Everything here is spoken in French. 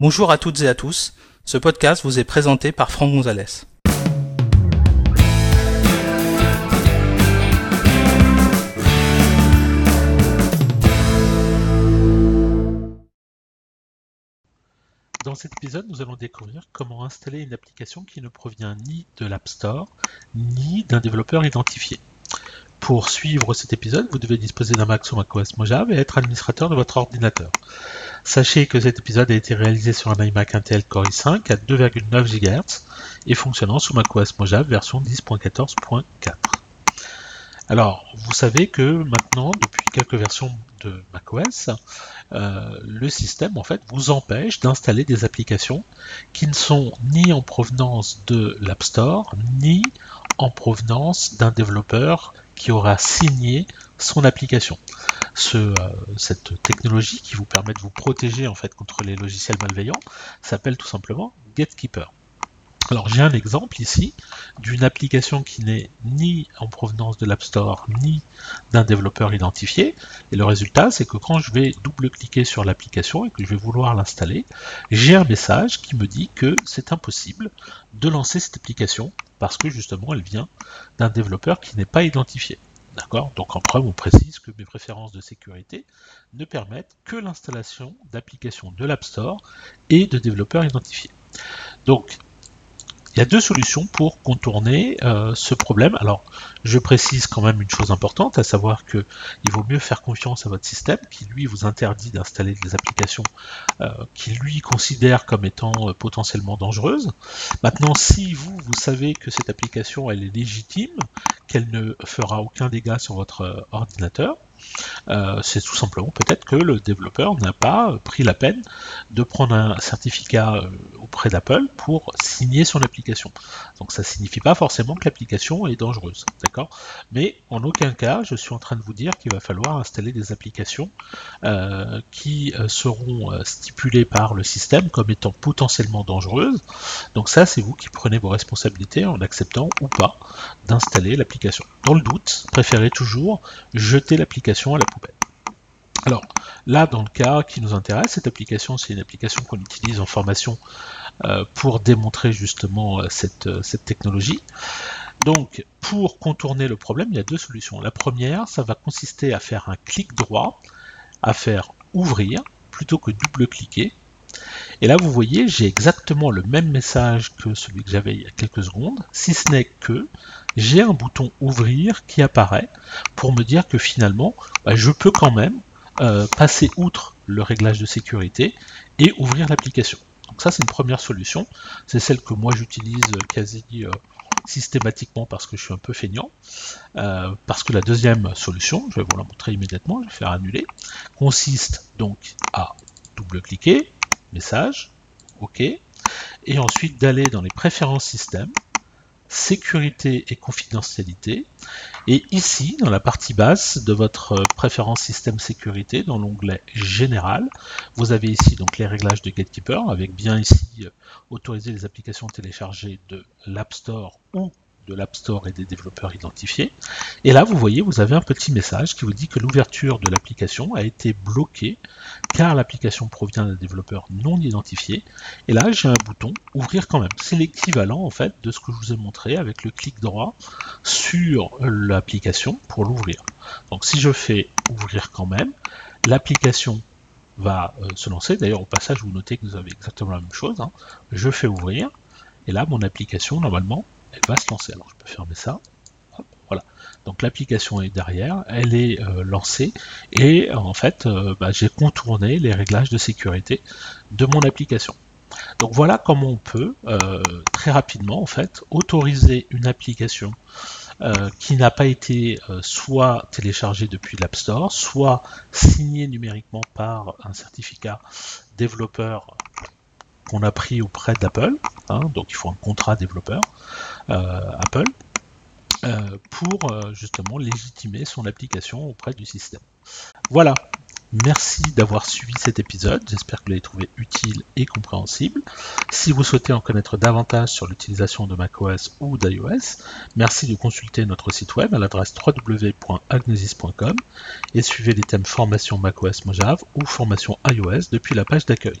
Bonjour à toutes et à tous. Ce podcast vous est présenté par Franck Gonzalez. Dans cet épisode, nous allons découvrir comment installer une application qui ne provient ni de l'App Store, ni d'un développeur identifié. Pour suivre cet épisode, vous devez disposer d'un Mac ou macOS Mojave et être administrateur de votre ordinateur. Sachez que cet épisode a été réalisé sur un iMac Intel Core i5 à 2,9 GHz et fonctionnant sous macOS Mojave version 10.14.4. Alors, vous savez que maintenant, depuis quelques versions de macOS, euh, le système en fait vous empêche d'installer des applications qui ne sont ni en provenance de l'App Store, ni en provenance d'un développeur qui aura signé son application. Euh, cette technologie qui vous permet de vous protéger en fait contre les logiciels malveillants s'appelle tout simplement Gatekeeper. Alors j'ai un exemple ici d'une application qui n'est ni en provenance de l'App Store ni d'un développeur identifié. Et le résultat, c'est que quand je vais double-cliquer sur l'application et que je vais vouloir l'installer, j'ai un message qui me dit que c'est impossible de lancer cette application parce que justement elle vient d'un développeur qui n'est pas identifié. D'accord? Donc en preuve, on précise que mes préférences de sécurité ne permettent que l'installation d'applications de l'App Store et de développeurs identifiés. Donc il y a deux solutions pour contourner euh, ce problème. Alors, je précise quand même une chose importante, à savoir que il vaut mieux faire confiance à votre système qui lui vous interdit d'installer des applications euh, qui lui considère comme étant euh, potentiellement dangereuses. Maintenant, si vous vous savez que cette application elle est légitime, qu'elle ne fera aucun dégât sur votre ordinateur, euh, c'est tout simplement peut-être que le développeur n'a pas pris la peine de prendre un certificat euh, auprès d'Apple pour signer son application. Donc ça signifie pas forcément que l'application est dangereuse, d'accord? Mais en aucun cas, je suis en train de vous dire qu'il va falloir installer des applications euh, qui seront stipulées par le système comme étant potentiellement dangereuses. Donc ça, c'est vous qui prenez vos responsabilités en acceptant ou pas d'installer l'application. Dans le doute, préférez toujours jeter l'application à la poubelle. Alors là, dans le cas qui nous intéresse, cette application, c'est une application qu'on utilise en formation euh, pour démontrer justement euh, cette, euh, cette, technologie. Donc, pour contourner le problème, il y a deux solutions. La première, ça va consister à faire un clic droit, à faire ouvrir, plutôt que double-cliquer. Et là, vous voyez, j'ai exactement le même message que celui que j'avais il y a quelques secondes, si ce n'est que j'ai un bouton ouvrir qui apparaît pour me dire que finalement, bah, je peux quand même euh, passer outre le réglage de sécurité et ouvrir l'application. Donc ça, c'est une première solution. C'est celle que moi j'utilise quasi euh, systématiquement parce que je suis un peu feignant. Euh, parce que la deuxième solution, je vais vous la montrer immédiatement, je vais faire annuler, consiste donc à double-cliquer, message, OK, et ensuite d'aller dans les préférences système, sécurité et confidentialité. Et ici, dans la partie basse de votre préférence système sécurité, dans l'onglet général, vous avez ici donc les réglages de Gatekeeper, avec bien ici euh, autoriser les applications téléchargées de l'App Store ou de l'App Store et des développeurs identifiés. Et là, vous voyez, vous avez un petit message qui vous dit que l'ouverture de l'application a été bloquée car l'application provient d'un développeur non identifié. Et là, j'ai un bouton ouvrir quand même. C'est l'équivalent en fait de ce que je vous ai montré avec le clic droit sur l'application pour l'ouvrir. Donc si je fais ouvrir quand même, l'application va euh, se lancer. D'ailleurs, au passage, vous notez que vous avez exactement la même chose. Hein. Je fais ouvrir. Et là, mon application, normalement, elle va se lancer. Alors je peux fermer ça. voilà. Donc l'application est derrière, elle est euh, lancée et en fait euh, bah, j'ai contourné les réglages de sécurité de mon application. Donc voilà comment on peut euh, très rapidement en fait autoriser une application qui n'a pas été soit téléchargée depuis l'App Store, soit signée numériquement par un certificat développeur qu'on a pris auprès d'Apple, hein, donc il faut un contrat développeur euh, Apple, euh, pour euh, justement légitimer son application auprès du système. Voilà, Merci d'avoir suivi cet épisode, j'espère que vous l'avez trouvé utile et compréhensible. Si vous souhaitez en connaître davantage sur l'utilisation de macOS ou d'iOS, merci de consulter notre site web à l'adresse www.agnesis.com et suivez les thèmes formation macOS Mojave ou formation iOS depuis la page d'accueil.